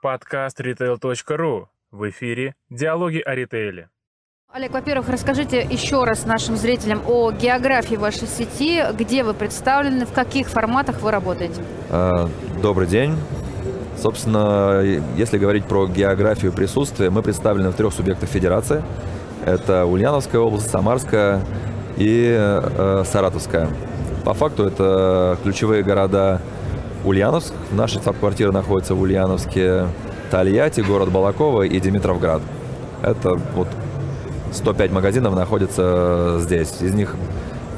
Подкаст retail.ru. В эфире «Диалоги о ритейле». Олег, во-первых, расскажите еще раз нашим зрителям о географии вашей сети, где вы представлены, в каких форматах вы работаете. А, добрый день. Собственно, если говорить про географию присутствия, мы представлены в трех субъектах федерации. Это Ульяновская область, Самарская и э, Саратовская. По факту это ключевые города Ульяновск. Наша штаб-квартира находится в Ульяновске, Тольятти, город Балакова и Димитровград. Это вот 105 магазинов находится здесь. Из них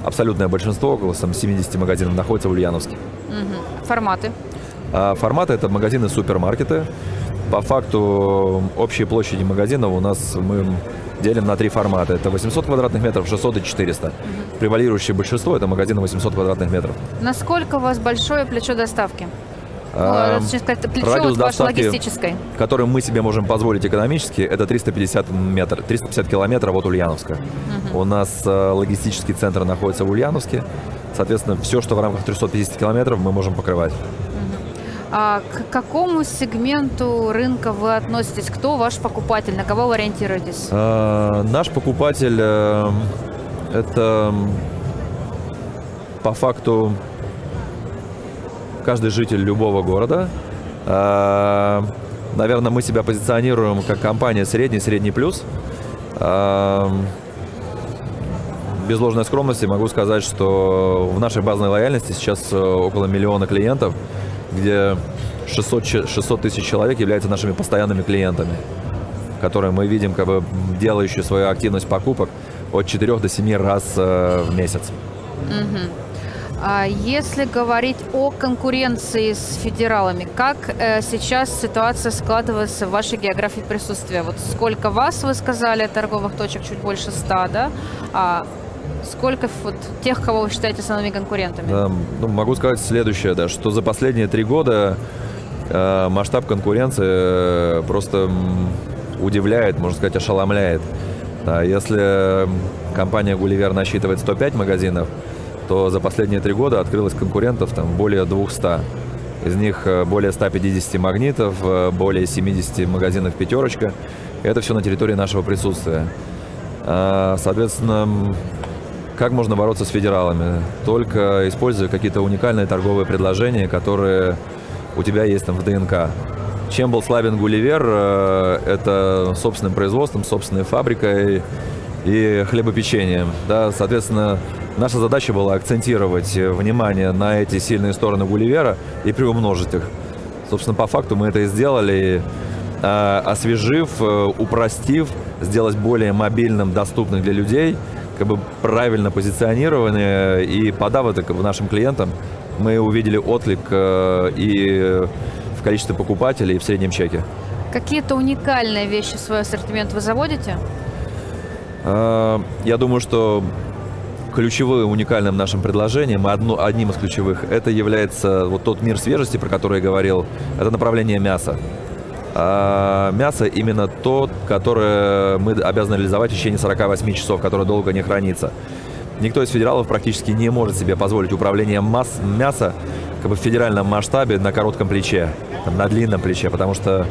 абсолютное большинство, около 70 магазинов, находится в Ульяновске. Угу. Форматы? А форматы это магазины супермаркеты. По факту общей площади магазинов у нас мы делим на три формата. Это 800 квадратных метров, 600 и 400. Угу. Превалирующее большинство это магазины 800 квадратных метров. Насколько у вас большое плечо доставки? А, ну, плечо радиус доставки, логистической. который мы себе можем позволить экономически, это 350 метров, 350 километров от Ульяновска. Угу. У нас э, логистический центр находится в Ульяновске. Соответственно, все, что в рамках 350 километров, мы можем покрывать. А к какому сегменту рынка вы относитесь? Кто ваш покупатель? На кого вы ориентируетесь? А, наш покупатель э, это по факту каждый житель любого города. А, наверное, мы себя позиционируем как компания средний, средний плюс. А, без ложной скромности могу сказать, что в нашей базовой лояльности сейчас э, около миллиона клиентов – где 600, 600 тысяч человек являются нашими постоянными клиентами, которые мы видим, как бы делающие свою активность покупок от 4 до 7 раз э, в месяц. Угу. А если говорить о конкуренции с федералами, как э, сейчас ситуация складывается в вашей географии присутствия? Вот сколько вас, вы сказали, торговых точек, чуть больше 100, да? А Сколько вот тех, кого вы считаете основными конкурентами? Да, ну, могу сказать следующее, да, что за последние три года э, масштаб конкуренции э, просто удивляет, можно сказать, ошеломляет. Да, если компания Гулливер насчитывает 105 магазинов, то за последние три года открылось конкурентов там более 200. Из них э, более 150 магнитов, э, более 70 магазинов «Пятерочка». Это все на территории нашего присутствия. Соответственно, как можно бороться с федералами? Только используя какие-то уникальные торговые предложения, которые у тебя есть там в ДНК. Чем был славен Гулливер? Э, это собственным производством, собственной фабрикой и хлебопечением. Да, соответственно, наша задача была акцентировать внимание на эти сильные стороны Гулливера и приумножить их. Собственно, по факту мы это и сделали, э, освежив, э, упростив, сделать более мобильным, доступным для людей – как бы правильно позиционированы, и подав это как бы, нашим клиентам, мы увидели отклик э, и в количестве покупателей, и в среднем чеке. Какие-то уникальные вещи в свой ассортимент вы заводите? Э, я думаю, что ключевым уникальным нашим предложением, одно, одним из ключевых, это является вот тот мир свежести, про который я говорил, это направление мяса. А мясо именно то, которое мы обязаны реализовать в течение 48 часов, которое долго не хранится. Никто из федералов практически не может себе позволить управление масс мяса как бы в федеральном масштабе на коротком плече, там, на длинном плече, потому что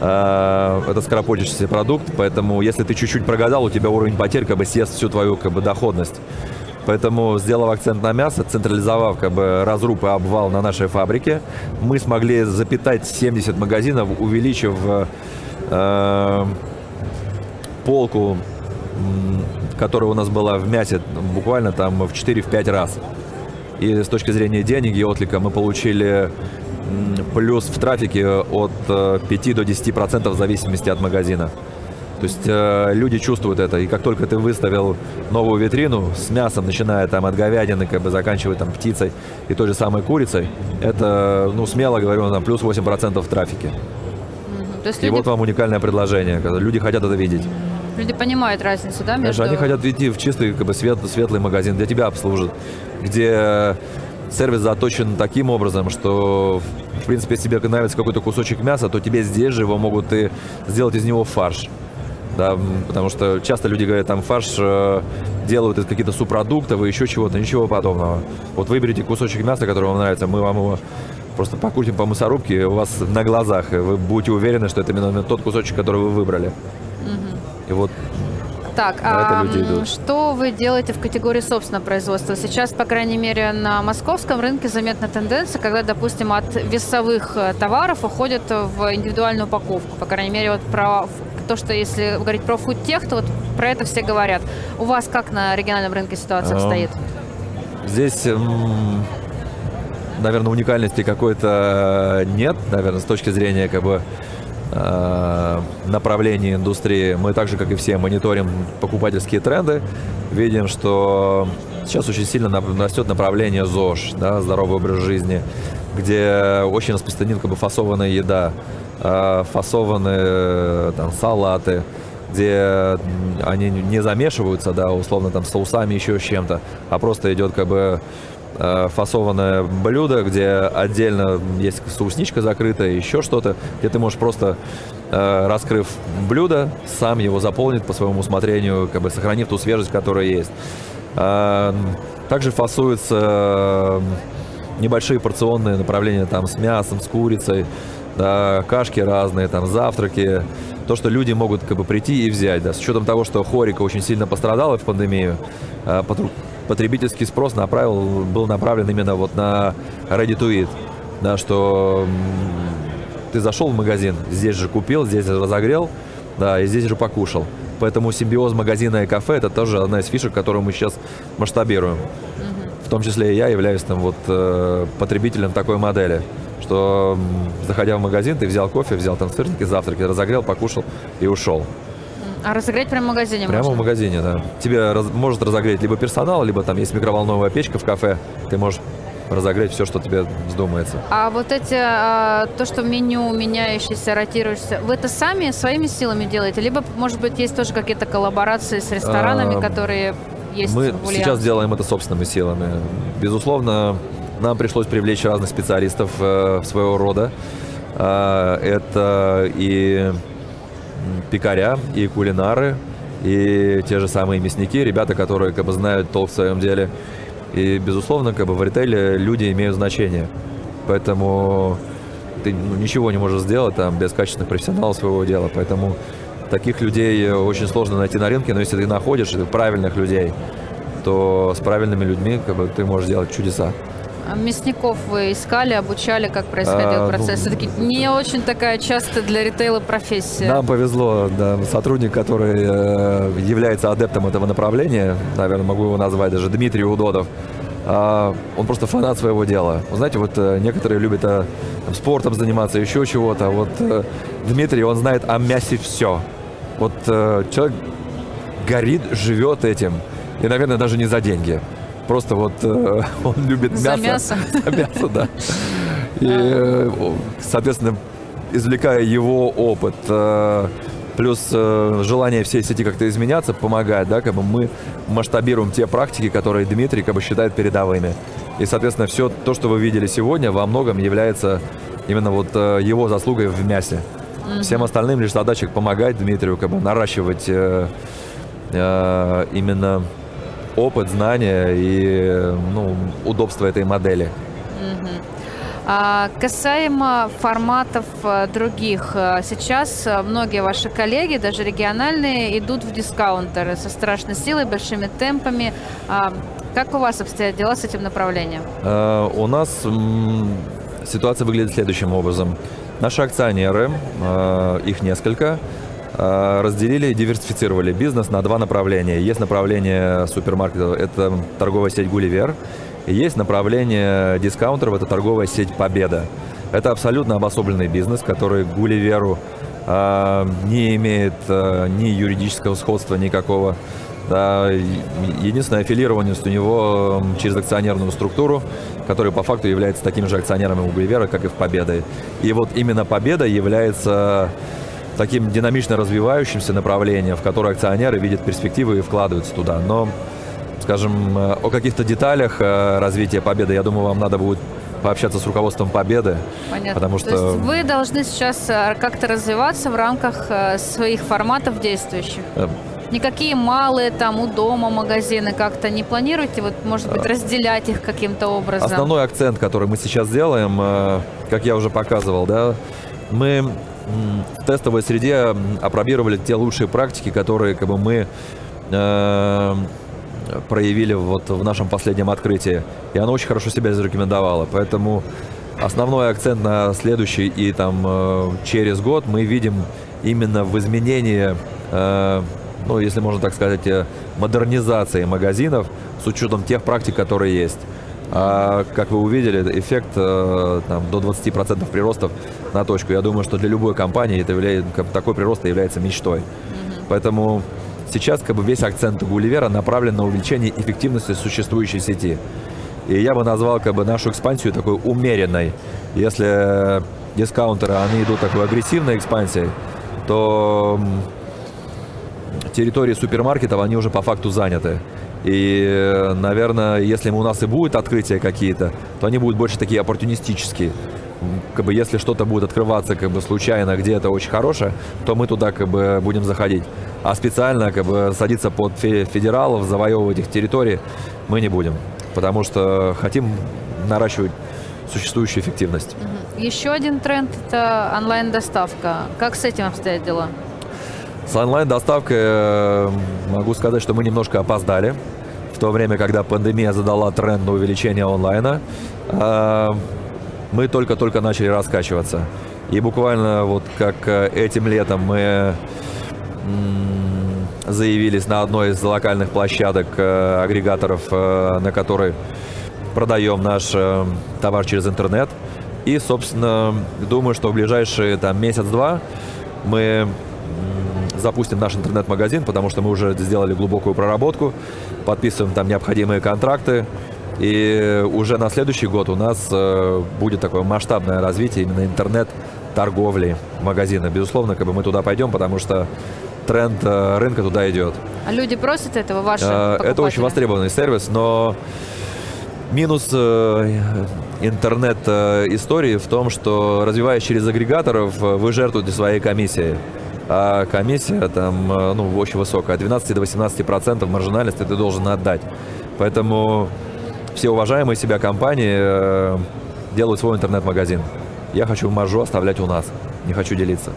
э, это скоропортящийся продукт, поэтому если ты чуть-чуть прогадал, у тебя уровень потерь как бы съест всю твою как бы доходность. Поэтому, сделав акцент на мясо, централизовав как бы разруб и обвал на нашей фабрике, мы смогли запитать 70 магазинов, увеличив э, полку, которая у нас была в мясе буквально там в 4-5 раз. И с точки зрения денег и отклика мы получили плюс в трафике от 5 э, до 10% в зависимости от магазина. То есть э, люди чувствуют это. И как только ты выставил новую витрину с мясом, начиная там от говядины, как бы заканчивая там птицей и той же самой курицей, это, ну, смело говорю, там плюс 8% в трафике. Угу. То есть и люди... вот вам уникальное предложение, люди хотят это видеть. Люди понимают разницу, да, между... Конечно, они хотят идти в чистый, как бы, свет, светлый магазин, где тебя обслужат, где сервис заточен таким образом, что, в принципе, если тебе нравится какой-то кусочек мяса, то тебе здесь же его могут и сделать из него фарш да, потому что часто люди говорят, там фарш э, делают из каких-то субпродуктов и еще чего-то, ничего подобного. Вот выберите кусочек мяса, который вам нравится, мы вам его Просто покрутим по мясорубке у вас на глазах, и вы будете уверены, что это именно тот кусочек, который вы выбрали. И вот Так, а что вы делаете в категории собственного производства? Сейчас, по крайней мере, на московском рынке заметна тенденция, когда, допустим, от весовых э, товаров уходят в индивидуальную упаковку. По крайней мере, вот про то, что если говорить про фудтех, то вот про это все говорят. У вас как на региональном рынке ситуация Ам, обстоит? Здесь, м, наверное, уникальности какой-то нет, наверное, с точки зрения как бы э, направления индустрии. Мы так же, как и все, мониторим покупательские тренды. Видим, что сейчас очень сильно растет направление ЗОЖ, да, здоровый образ жизни, где очень распространена как бы фасованная еда, э, фасованные э, там, салаты, где они не замешиваются, да, условно там соусами, еще с чем-то, а просто идет как бы э, фасованное блюдо, где отдельно есть соусничка закрытая, еще что-то, где ты можешь просто, раскрыв блюдо, сам его заполнить по своему усмотрению, как бы сохранив ту свежесть, которая есть. Также фасуются небольшие порционные направления там с мясом, с курицей, да, кашки разные, там завтраки, то, что люди могут как бы прийти и взять, да, с учетом того, что Хорика очень сильно пострадала в пандемию, потру- потребительский спрос направил, был направлен именно вот на ready to eat, да, что ты зашел в магазин, здесь же купил, здесь же разогрел, да, и здесь же покушал. Поэтому симбиоз магазина и кафе это тоже одна из фишек, которую мы сейчас масштабируем. В том числе и я являюсь там вот э, потребителем такой модели, что заходя в магазин, ты взял кофе, взял там сырники, завтраки, разогрел, покушал и ушел. А разогреть прямо в магазине Прямо можно? в магазине, да. Тебе раз- может разогреть либо персонал, либо там есть микроволновая печка в кафе, ты можешь разогреть все, что тебе вздумается. А вот эти, а, то, что меню меняющееся, ротируешься, вы это сами своими силами делаете? Либо, может быть, есть тоже какие-то коллаборации с ресторанами, А, которые есть Мы сейчас делаем это собственными силами. Безусловно, нам пришлось привлечь разных специалистов э, своего рода. А, Это и пекаря, и кулинары, и те же самые мясники, ребята, которые как бы знают толк в своем деле. И, безусловно, как бы в ритейле люди имеют значение. Поэтому ты ну, ничего не можешь сделать там без качественных профессионалов своего дела. Поэтому таких людей э, очень сложно найти на рынке, но если ты находишь правильных людей, то с правильными людьми как бы, ты можешь делать чудеса. А Мясников вы искали, обучали, как происходил А, процесс? ну, Все-таки не очень такая частая для ритейла профессия. Нам повезло, да, сотрудник, который э, является адептом этого направления, наверное, могу его назвать даже Дмитрий Удодов, а, он просто фанат своего дела. Вы знаете, вот э, некоторые любят э, там, спортом заниматься, еще чего-то. Вот э, Дмитрий, он знает о мясе все. Вот э, человек горит, живет этим. И, наверное, даже не за деньги. Просто вот э, он любит За мясо. мясо. За мясо, да. И, э, о, соответственно, извлекая его опыт, э, плюс э, желание всей сети как-то изменяться, помогает, да, как бы мы масштабируем те практики, которые Дмитрий как бы считает передовыми. И, соответственно, все то, что вы видели сегодня, во многом является именно вот э, его заслугой в мясе. Всем остальным лишь задача помогать Дмитрию как бы наращивать э, э, именно опыт, знания и ну, удобство этой модели. А, касаемо форматов э, других, э, сейчас э, многие ваши коллеги, даже региональные, идут в дискаунтеры со страшной силой, большими темпами. А, как у вас обстоят дела с этим направлением? У нас ситуация выглядит следующим образом. Наши акционеры, их несколько, разделили и диверсифицировали бизнес на два направления. Есть направление супермаркета, это торговая сеть «Гулливер», и есть направление дискаунтеров, это торговая сеть «Победа». Это абсолютно обособленный бизнес, который «Гулливеру» э, не имеет э, ни юридического сходства никакого. Да, е- единственная аффилированность у него через акционерную структуру, которая по факту является таким же акционером у Гулливера, как и в Победы. И вот именно Победа является таким динамично развивающимся направлением, в которое акционеры видят перспективы и вкладываются туда. Но, скажем, э, о каких-то деталях э, развития Победы, я думаю, вам надо будет пообщаться с руководством Победы. Понятно. Потому То что- есть вы должны сейчас э, как-то развиваться в рамках своих форматов действующих. Никакие малые там у дома магазины как-то не планируете? Вот, может быть, разделять их каким-то образом? Основной акцент, который мы сейчас делаем, как я уже показывал, да, мы в тестовой среде опробировали те лучшие практики, которые как бы мы э, проявили вот в нашем последнем открытии. И оно очень хорошо себя зарекомендовало. Поэтому основной акцент на следующий и там э, через год мы видим именно в изменении, э, ну, если можно так сказать, э, модернизации магазинов с учетом тех практик, которые есть. А, как вы увидели, эффект там, до 20% приростов на точку. Я думаю, что для любой компании это является, такой прирост является мечтой. Mm-hmm. Поэтому сейчас как бы весь акцент Гулливера направлен на увеличение эффективности существующей сети. И я бы назвал как бы нашу экспансию такой умеренной. Если дискаунтеры, они идут такой агрессивной экспансией, то территории супермаркетов, они уже по факту заняты. И, наверное, если у нас и будет открытия какие-то, то они будут больше такие оппортунистические. Как бы если что-то будет открываться как бы случайно, где это очень хорошее, то мы туда как бы будем заходить. А специально как бы садиться под федералов, завоевывать их территории мы не будем потому что хотим наращивать существующую эффективность. Еще один тренд – это онлайн-доставка. Как с этим обстоят дела? С онлайн-доставкой э, могу сказать, что мы немножко опоздали. То время, когда пандемия задала тренд на увеличение онлайна, э, мы только-только начали раскачиваться. И буквально вот как э, этим летом мы заявились на одной из локальных площадок э, агрегаторов, э, на которой продаем наш товар через интернет. И, собственно, думаю, что в ближайшие там месяц-два мы запустим наш интернет-магазин, потому что мы уже сделали глубокую проработку, подписываем там необходимые контракты, и уже на следующий год у нас будет такое масштабное развитие именно интернет-торговли магазина. Безусловно, как бы мы туда пойдем, потому что тренд э, рынка туда идет. А люди просят этого, ваши э, Это очень востребованный сервис, но минус э, интернет-истории в том, что развиваясь через агрегаторов, вы жертвуете своей комиссией. А комиссия там ну, очень высокая, от 12 до 18 процентов маржинальности ты должен отдать. Поэтому все уважаемые себя компании делают свой интернет-магазин. Я хочу маржу оставлять у нас, не хочу делиться.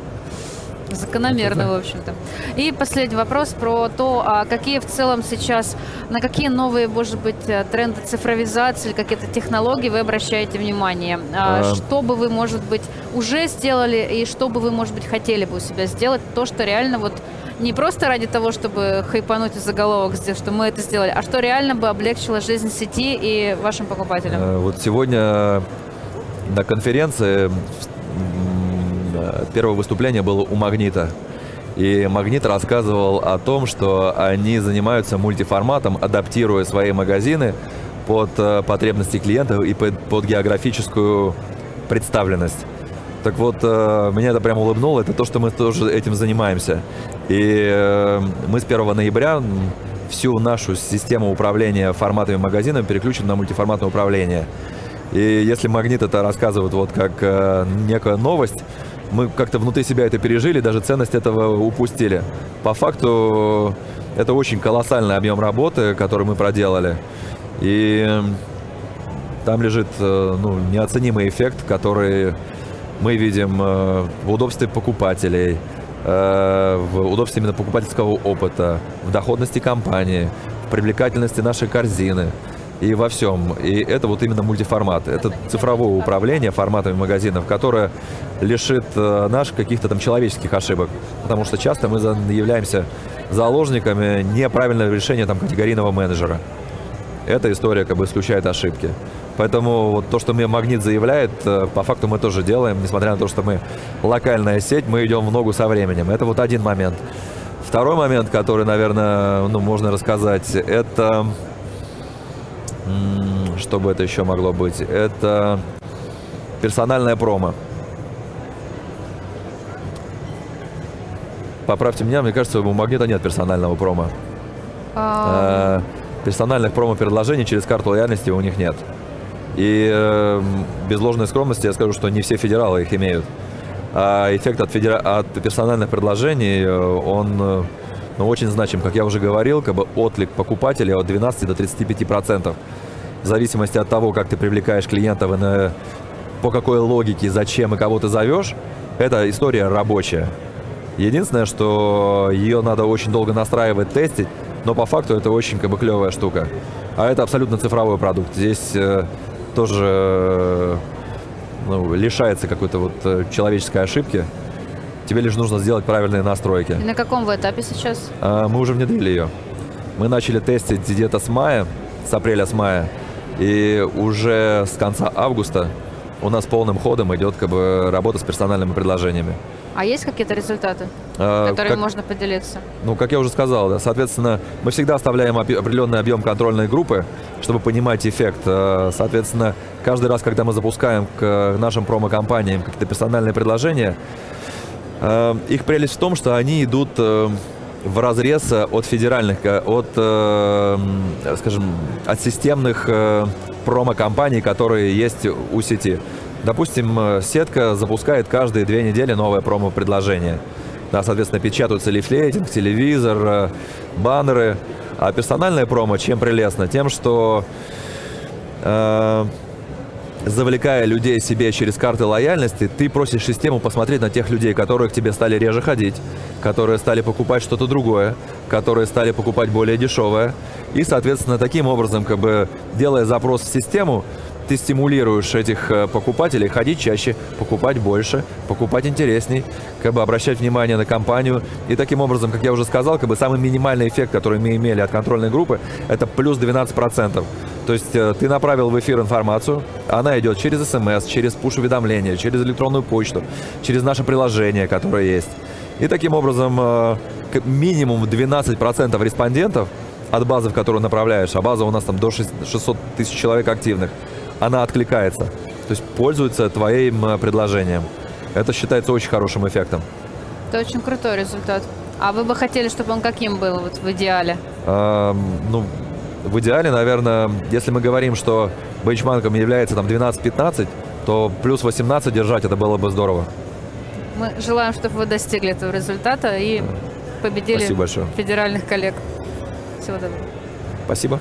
Закономерно, в общем-то. И последний вопрос про то, а какие в целом сейчас, на какие новые, может быть, э, тренды цифровизации или какие-то технологии вы обращаете внимание? А, а... Что бы вы, может быть, уже сделали и что бы вы, может быть, хотели бы у себя сделать? То, что реально вот не просто ради того, чтобы хайпануть заголовок здесь, что мы это сделали, а что реально бы облегчило жизнь сети и вашим покупателям? Э, вот сегодня на конференции первое выступление было у «Магнита». И «Магнит» рассказывал о том, что они занимаются мультиформатом, адаптируя свои магазины под э, потребности клиентов и под, под географическую представленность. Так вот, э, меня это прямо улыбнуло, это то, что мы тоже этим занимаемся. И э, мы с 1 ноября всю нашу систему управления форматами магазина переключим на мультиформатное управление. И если Магнит это рассказывает вот как э, некая новость, мы как-то внутри себя это пережили, даже ценность этого упустили. По факту это очень колоссальный объем работы, который мы проделали. И там лежит ну, неоценимый эффект, который мы видим э, в удобстве покупателей, э, в удобстве именно покупательского опыта, в доходности компании, в привлекательности нашей корзины и во всем. И это вот именно мультиформат. Это цифровое управление форматами магазинов, которое лишит э, наш каких-то там человеческих ошибок. Потому что часто мы являемся заложниками неправильного решения там категорийного менеджера. Эта история как бы исключает ошибки. Поэтому вот то, что мне Магнит заявляет, э, по факту мы тоже делаем, несмотря на то, что мы локальная сеть, мы идем в ногу со временем. Это вот один момент. Второй момент, который, наверное, ну, можно рассказать, это что бы это еще могло быть? Это персональная промо. Поправьте меня, мне кажется, у Магнита нет персонального промо. Э, персональных промо-предложений через карту лояльности у них нет. И э, без ложной скромности я скажу, что не все федералы их имеют. А эффект от, федера... от персональных предложений, э, он но очень значим. Как я уже говорил, как бы отклик покупателей от 12 до 35 процентов. В зависимости от того, как ты привлекаешь клиентов и на, по какой логике, зачем и кого ты зовешь, эта история рабочая. Единственное, что ее надо очень долго настраивать, тестить, но по факту это очень как бы клевая штука. А это абсолютно цифровой продукт. Здесь э, тоже э, ну, лишается какой-то вот э, человеческой ошибки. Тебе лишь нужно сделать правильные настройки. И на каком вы этапе сейчас? А, мы уже внедрили ее. Мы начали тестить где-то с мая, с апреля, с мая. И уже с конца августа у нас полным ходом идет как бы работа с персональными предложениями. А есть какие-то результаты, А, которыми как- можно поделиться? Ну, как я уже сказал, да, соответственно, мы всегда оставляем определенный объем контрольной группы, чтобы понимать эффект. Э, Соответственно, каждый раз, когда мы запускаем к нашим промо-компаниям какие-то персональные предложения, э, их прелесть в том, что они идут э, в разрез от федеральных, от, скажем, от системных промо-компаний, которые есть у сети. Допустим, э, сетка запускает каждые две недели новое промо-предложение. Да, соответственно, печатаются лифлейтинг, телевизор, э, баннеры. А персональная промо чем прелестно? Тем, что э, завлекая людей себе через карты лояльности, ты просишь систему посмотреть на тех людей, которые к тебе стали реже ходить, которые стали покупать что-то другое, которые стали покупать более дешевое. И, соответственно, таким образом, как бы делая запрос в систему, ты стимулируешь этих э, покупателей ходить чаще, покупать больше, покупать интересней, как бы обращать внимание на компанию. И таким образом, как я уже сказал, как бы самый минимальный эффект, который мы имели от контрольной группы, это плюс 12%. То есть э, ты направил в эфир информацию, она идет через смс, через пуш-уведомления, через электронную почту, через наше приложение, которое есть. И таким образом э, минимум 12% респондентов от базы, в которую направляешь, а база у нас там до 6 600 тысяч человек активных, она откликается. То есть пользуется твоим э, предложением. Это считается очень хорошим эффектом. Это очень крутой результат. А вы бы хотели, чтобы он каким был вот в идеале? Эм, ну, в идеале, наверное, если мы говорим, что бенчмарком является там 12-15, то плюс 18 держать это было бы здорово. Мы желаем, чтобы вы достигли этого результата и победили Спасибо большое. федеральных коллег. Всего доброго. Спасибо.